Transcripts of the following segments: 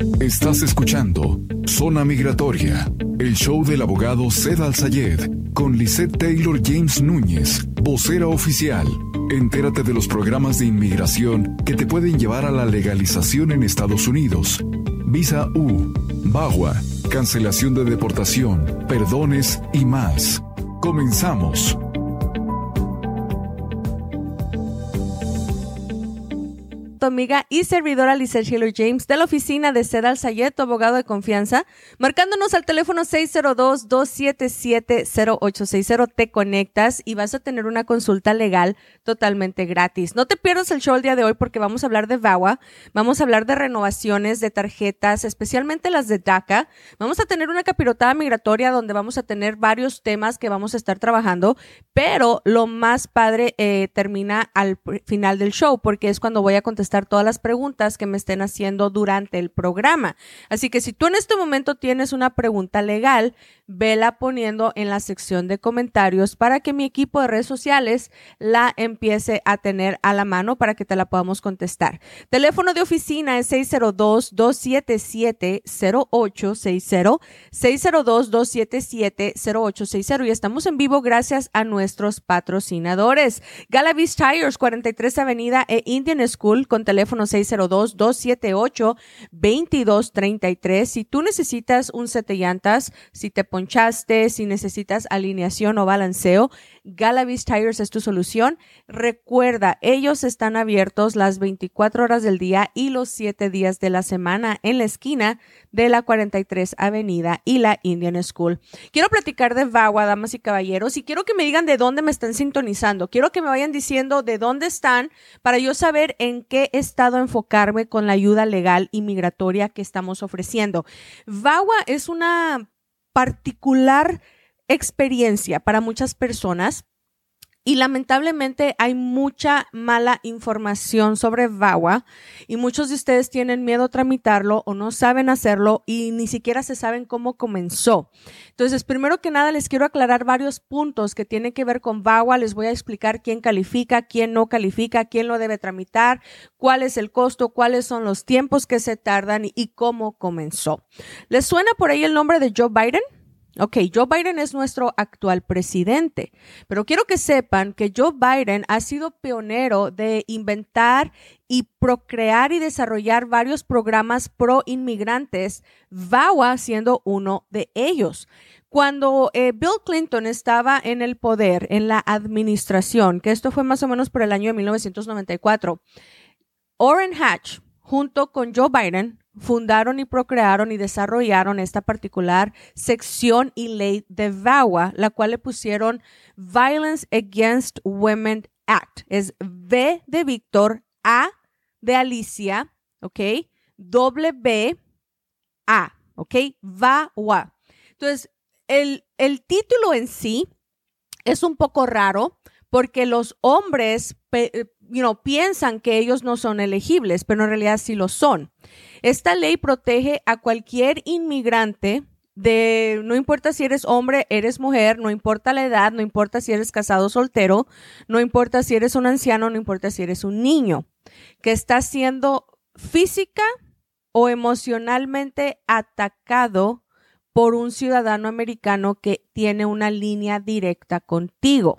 Estás escuchando Zona Migratoria, el show del abogado Zed Al-Sayed con Lisette Taylor James Núñez, vocera oficial. Entérate de los programas de inmigración que te pueden llevar a la legalización en Estados Unidos. Visa U, BAGUA, cancelación de deportación, perdones y más. Comenzamos. Amiga y servidora Lisa Sheila James de la oficina de Sedal Sayet, abogado de confianza, marcándonos al teléfono 602-277-0860. Te conectas y vas a tener una consulta legal totalmente gratis. No te pierdas el show el día de hoy porque vamos a hablar de VAWA, vamos a hablar de renovaciones de tarjetas, especialmente las de DACA. Vamos a tener una capirotada migratoria donde vamos a tener varios temas que vamos a estar trabajando, pero lo más padre eh, termina al final del show porque es cuando voy a contestar todas las preguntas que me estén haciendo durante el programa. Así que si tú en este momento tienes una pregunta legal, vela poniendo en la sección de comentarios para que mi equipo de redes sociales la empiece a tener a la mano para que te la podamos contestar. Teléfono de oficina es 602-277-0860, 602-277-0860 y estamos en vivo gracias a nuestros patrocinadores. Galavis Tires, 43 Avenida e Indian School con teléfono 602-278-2233. Si tú necesitas un set de llantas, si te ponchaste, si necesitas alineación o balanceo, Galavis Tires es tu solución. Recuerda, ellos están abiertos las 24 horas del día y los 7 días de la semana en la esquina de la 43 Avenida y la Indian School. Quiero platicar de VAWA, damas y caballeros, y quiero que me digan de dónde me están sintonizando. Quiero que me vayan diciendo de dónde están para yo saber en qué estado enfocarme con la ayuda legal y migratoria que estamos ofreciendo. VAWA es una particular experiencia para muchas personas y lamentablemente hay mucha mala información sobre VAWA y muchos de ustedes tienen miedo a tramitarlo o no saben hacerlo y ni siquiera se saben cómo comenzó. Entonces, primero que nada, les quiero aclarar varios puntos que tienen que ver con VAWA. Les voy a explicar quién califica, quién no califica, quién lo debe tramitar, cuál es el costo, cuáles son los tiempos que se tardan y, cómo comenzó. ¿Les suena por ahí el nombre de Joe Biden? Ok, Joe Biden es nuestro actual presidente, pero quiero que sepan que Joe Biden ha sido pionero de inventar y procrear y desarrollar varios programas pro inmigrantes, VAWA siendo uno de ellos. Cuando eh, Bill Clinton estaba en el poder, en la administración, que esto fue más o menos por el año de 1994, Orrin Hatch, junto con Joe Biden, fundaron y procrearon y desarrollaron esta particular sección y ley de VAWA, la cual le pusieron Violence Against Women Act. Es V de Víctor, A de Alicia, ¿ok? W A, ¿ok? VAWA. Entonces, el, el título en sí es un poco raro porque los hombres you know, piensan que ellos no son elegibles, pero en realidad sí lo son. Esta ley protege a cualquier inmigrante de, no importa si eres hombre, eres mujer, no importa la edad, no importa si eres casado o soltero, no importa si eres un anciano, no importa si eres un niño, que está siendo física o emocionalmente atacado por un ciudadano americano que tiene una línea directa contigo.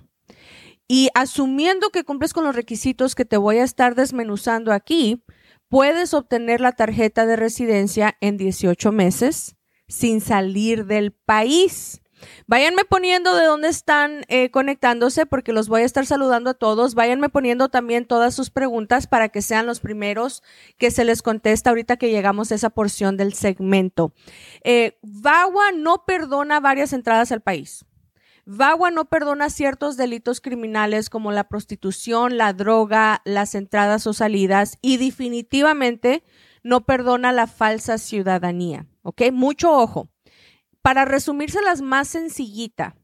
Y asumiendo que cumples con los requisitos que te voy a estar desmenuzando aquí, puedes obtener la tarjeta de residencia en 18 meses sin salir del país. Váyanme poniendo de dónde están eh, conectándose porque los voy a estar saludando a todos. Váyanme poniendo también todas sus preguntas para que sean los primeros que se les contesta ahorita que llegamos a esa porción del segmento. Eh, VAWA no perdona varias entradas al país. VAWA no perdona ciertos delitos criminales como la prostitución, la droga, las entradas o salidas y definitivamente no perdona la falsa ciudadanía. ¿Ok? Mucho ojo. Para resumírselas más sencillita,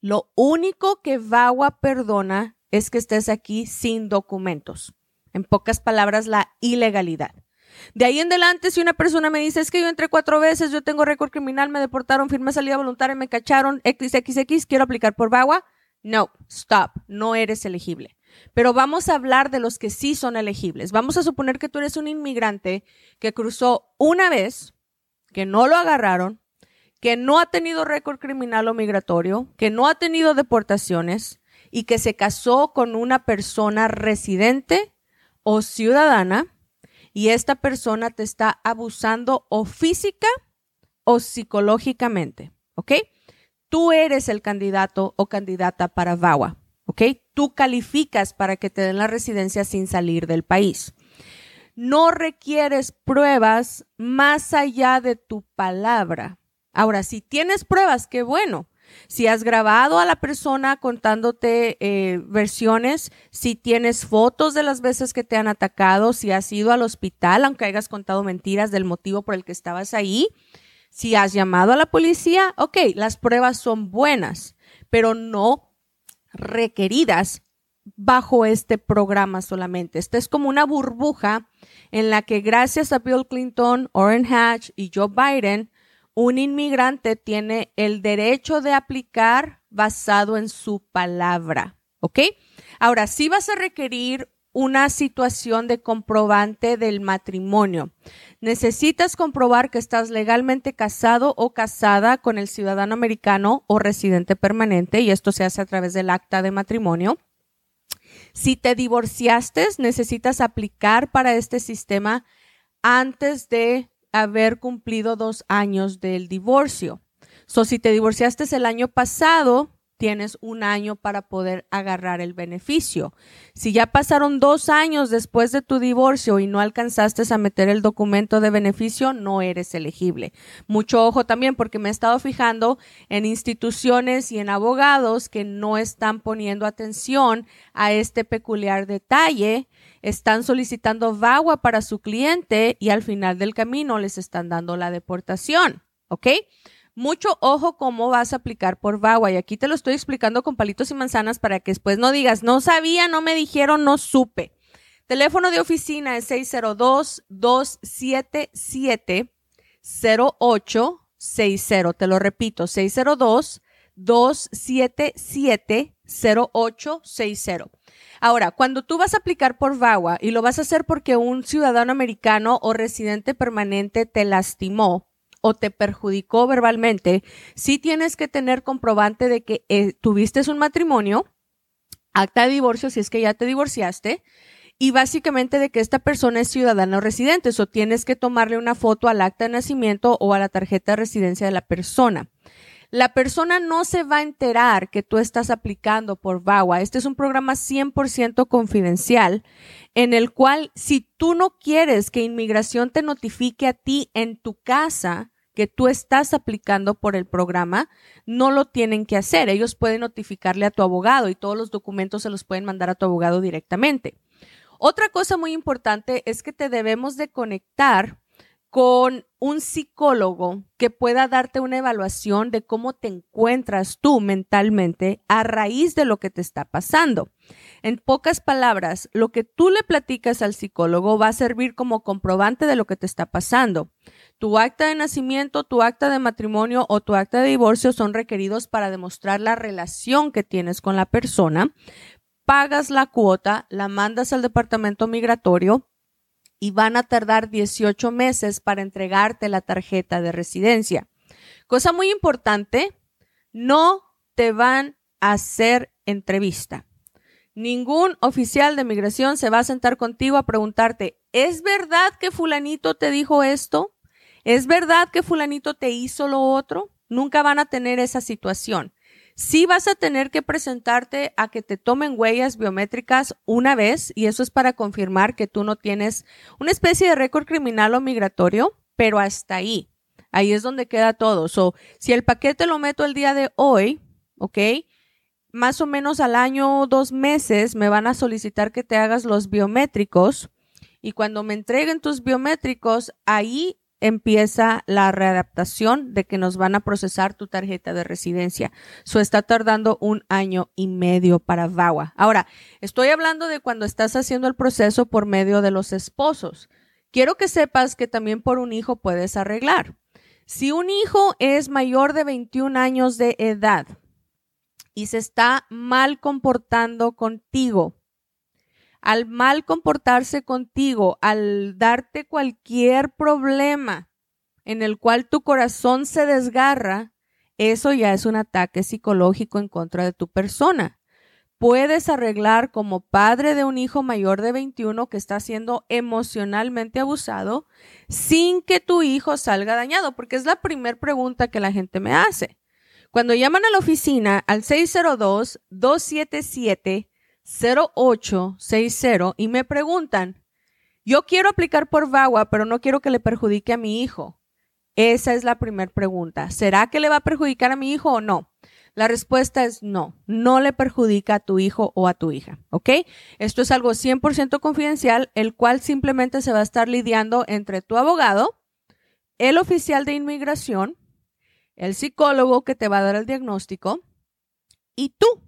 lo único que VAWA perdona es que estés aquí sin documentos. En pocas palabras, la ilegalidad. De ahí en adelante, si una persona me dice, es que yo entré cuatro veces, yo tengo récord criminal, me deportaron, firmé salida voluntaria, me cacharon, XXX, quiero aplicar por VAWA. No, stop, no eres elegible. pero vamos a hablar de los que sí son elegibles. Vamos a suponer que tú eres un inmigrante que cruzó una vez, que no lo agarraron, que no ha tenido récord criminal o migratorio, que no ha tenido deportaciones y que se casó con una persona residente o ciudadana y esta persona te está abusando o física o psicológicamente, ¿ok? Tú eres el candidato o candidata para VAWA, ¿ok? Tú calificas para que te den la residencia sin salir del país. No requieres pruebas más allá de tu palabra. Ahora, si tienes pruebas, qué bueno. Si has grabado a la persona contándote eh, versiones, si tienes fotos de las veces que te han atacado, si has ido al hospital, aunque hayas contado mentiras del motivo por el que estabas ahí, si has llamado a la policía, ok, las pruebas son buenas, pero no requeridas bajo este programa solamente. Esta es como una burbuja en la que gracias a Bill Clinton, Orrin Hatch y Joe Biden, un inmigrante tiene el derecho de aplicar basado en su palabra, ¿ok? Ahora, sí vas a requerir una situación de comprobante del matrimonio. Necesitas comprobar que estás legalmente casado o casada con el ciudadano americano o residente permanente y esto se hace a través del acta de matrimonio. Si te divorciaste, necesitas aplicar para este sistema antes de haber cumplido dos años del divorcio. So, si te divorciaste el año pasado, tienes un año para poder agarrar el beneficio. Si ya pasaron dos años después de tu divorcio y no alcanzaste a meter el documento de beneficio, no eres elegible. Mucho ojo también porque me he estado fijando en instituciones y en abogados que no están poniendo atención a este peculiar detalle. Están solicitando VAWA para su cliente y al final del camino les están dando la deportación. ¿Ok? mucho ojo cómo vas a aplicar por VAWA. Y aquí te lo estoy explicando con palitos y manzanas para que después no digas, no sabía, no me dijeron, no supe. Teléfono de oficina es 602-277-0860. Te lo repito, 602-277-0860. Ahora, cuando tú vas a aplicar por VAWA y lo vas a hacer porque un ciudadano americano o residente permanente te lastimó, o te perjudicó verbalmente, sí tienes que tener comprobante de que eh, tuviste un matrimonio, acta de divorcio si es que ya te divorciaste, y básicamente de que esta persona es ciudadano residente, o tienes que tomarle una foto al acta de nacimiento o a la tarjeta de residencia de la persona. La persona no se va a enterar que tú estás aplicando por VAWA. Este es un programa 100% confidencial en el cual si tú no quieres que inmigración te notifique a ti en tu casa, que tú estás aplicando por el programa, no lo tienen que hacer. Ellos pueden notificarle a tu abogado y todos los documentos se los pueden mandar a tu abogado directamente. Otra cosa muy importante es que te debemos de conectar con un psicólogo que pueda darte una evaluación de cómo te encuentras tú mentalmente a raíz de lo que te está pasando. En pocas palabras, lo que tú le platicas al psicólogo va a servir como comprobante de lo que te está pasando. Tu acta de nacimiento, tu acta de matrimonio o tu acta de divorcio son requeridos para demostrar la relación que tienes con la persona. Pagas la cuota, la mandas al departamento migratorio y van a tardar 18 meses para entregarte la tarjeta de residencia. Cosa muy importante, no te van a hacer entrevista. Ningún oficial de migración se va a sentar contigo a preguntarte, ¿es verdad que fulanito te dijo esto? ¿Es verdad que fulanito te hizo lo otro? Nunca van a tener esa situación. Sí vas a tener que presentarte a que te tomen huellas biométricas una vez y eso es para confirmar que tú no tienes una especie de récord criminal o migratorio, pero hasta ahí. Ahí es donde queda todo. So, si el paquete lo meto el día de hoy, ¿ok? Más o menos al año o dos meses me van a solicitar que te hagas los biométricos y cuando me entreguen tus biométricos, ahí empieza la readaptación de que nos van a procesar tu tarjeta de residencia. Eso está tardando un año y medio para VAWA. Ahora, estoy hablando de cuando estás haciendo el proceso por medio de los esposos. Quiero que sepas que también por un hijo puedes arreglar. Si un hijo es mayor de 21 años de edad y se está mal comportando contigo, al mal comportarse contigo, al darte cualquier problema en el cual tu corazón se desgarra, eso ya es un ataque psicológico en contra de tu persona. Puedes arreglar como padre de un hijo mayor de 21 que está siendo emocionalmente abusado sin que tu hijo salga dañado, porque es la primera pregunta que la gente me hace. Cuando llaman a la oficina al 602-277-0860 y me preguntan, yo quiero aplicar por VAWA, pero no quiero que le perjudique a mi hijo. Esa es la primera pregunta. ¿Será que le va a perjudicar a mi hijo o no? La respuesta es no, no le perjudica a tu hijo o a tu hija, ¿ok? Esto es algo 100% confidencial, el cual simplemente se va a estar lidiando entre tu abogado, el oficial de inmigración, el psicólogo que te va a dar el diagnóstico y tú.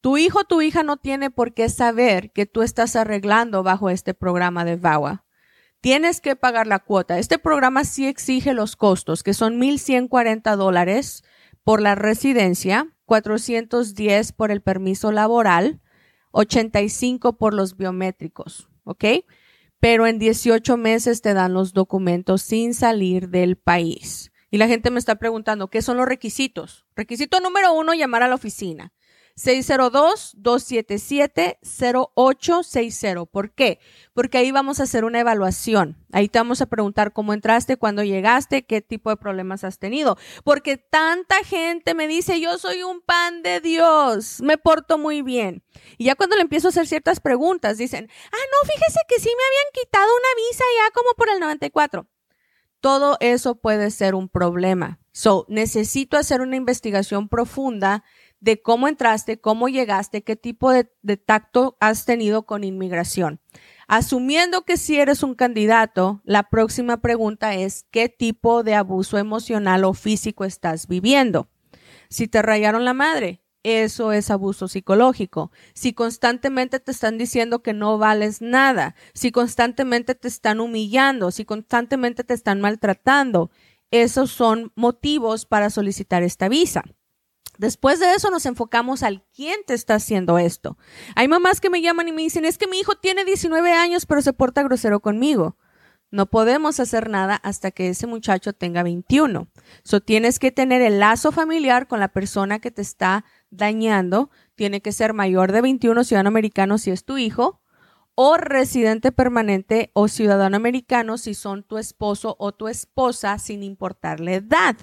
Tu hijo tu hija no tiene por qué saber que tú estás arreglando bajo este programa de VAWA tienes que pagar la cuota. Este programa sí exige los costos, que son 1.140 dólares por la residencia, 410 por el permiso laboral, 85 por los biométricos, ¿ok? Pero en 18 meses te dan los documentos sin salir del país. Y la gente me está preguntando, ¿qué son los requisitos? Requisito número uno, llamar a la oficina. 602-277-0860. ¿Por qué? Porque ahí vamos a hacer una evaluación. Ahí te vamos a preguntar cómo entraste, cuándo llegaste, qué tipo de problemas has tenido. Porque tanta gente me dice, yo soy un pan de Dios, me porto muy bien. Y ya cuando le empiezo a hacer ciertas preguntas, dicen, ah, no, fíjese que sí me habían quitado una visa ya como por el 94. Todo eso puede ser un problema. So, necesito hacer una investigación profunda de cómo entraste, cómo llegaste, qué tipo de, tacto has tenido con inmigración. Asumiendo que si eres un candidato, la próxima pregunta es qué tipo de abuso emocional o físico estás viviendo. Si te rayaron la madre, eso es abuso psicológico. Si constantemente te están diciendo que no vales nada, si constantemente te están humillando, si constantemente te están maltratando, esos son motivos para solicitar esta visa. Después de eso nos enfocamos al quién te está haciendo esto. Hay mamás que me llaman y me dicen, es que mi hijo tiene 19 años pero se porta grosero conmigo. No podemos hacer nada hasta que ese muchacho tenga 21. So tienes que tener el lazo familiar con la persona que te está dañando. Tiene que ser mayor de 21, ciudadano americano si es tu hijo, o residente permanente o ciudadano americano si son tu esposo o tu esposa sin importar la edad.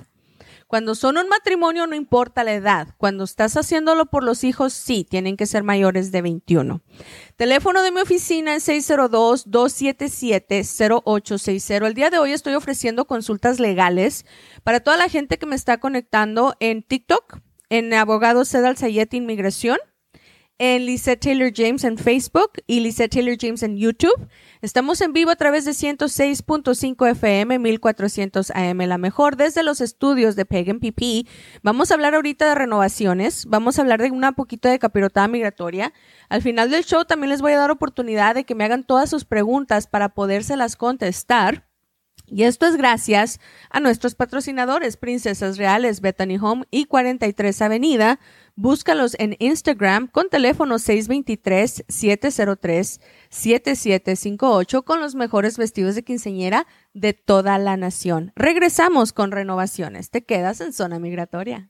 Cuando son un matrimonio no importa la edad. Cuando estás haciéndolo por los hijos, sí, tienen que ser mayores de 21. Teléfono de mi oficina es 602-277-0860. El día de hoy estoy ofreciendo consultas legales para toda la gente que me está conectando en TikTok, en Abogado Cedal Sayet Inmigración en Taylor James en Facebook y Lisette Taylor James en YouTube. Estamos en vivo a través de 106.5 FM, 1400 AM, la mejor desde los estudios de Pagan PP. Vamos a hablar ahorita de renovaciones, vamos a hablar de una poquito de capirotada migratoria. Al final del show también les voy a dar oportunidad de que me hagan todas sus preguntas para podérselas contestar. Y esto es gracias a nuestros patrocinadores, Princesas Reales, Bethany Home y 43 Avenida. Búscalos en Instagram con teléfono 623-703-7758 con los mejores vestidos de quinceñera de toda la nación. Regresamos con renovaciones. Te quedas en zona migratoria.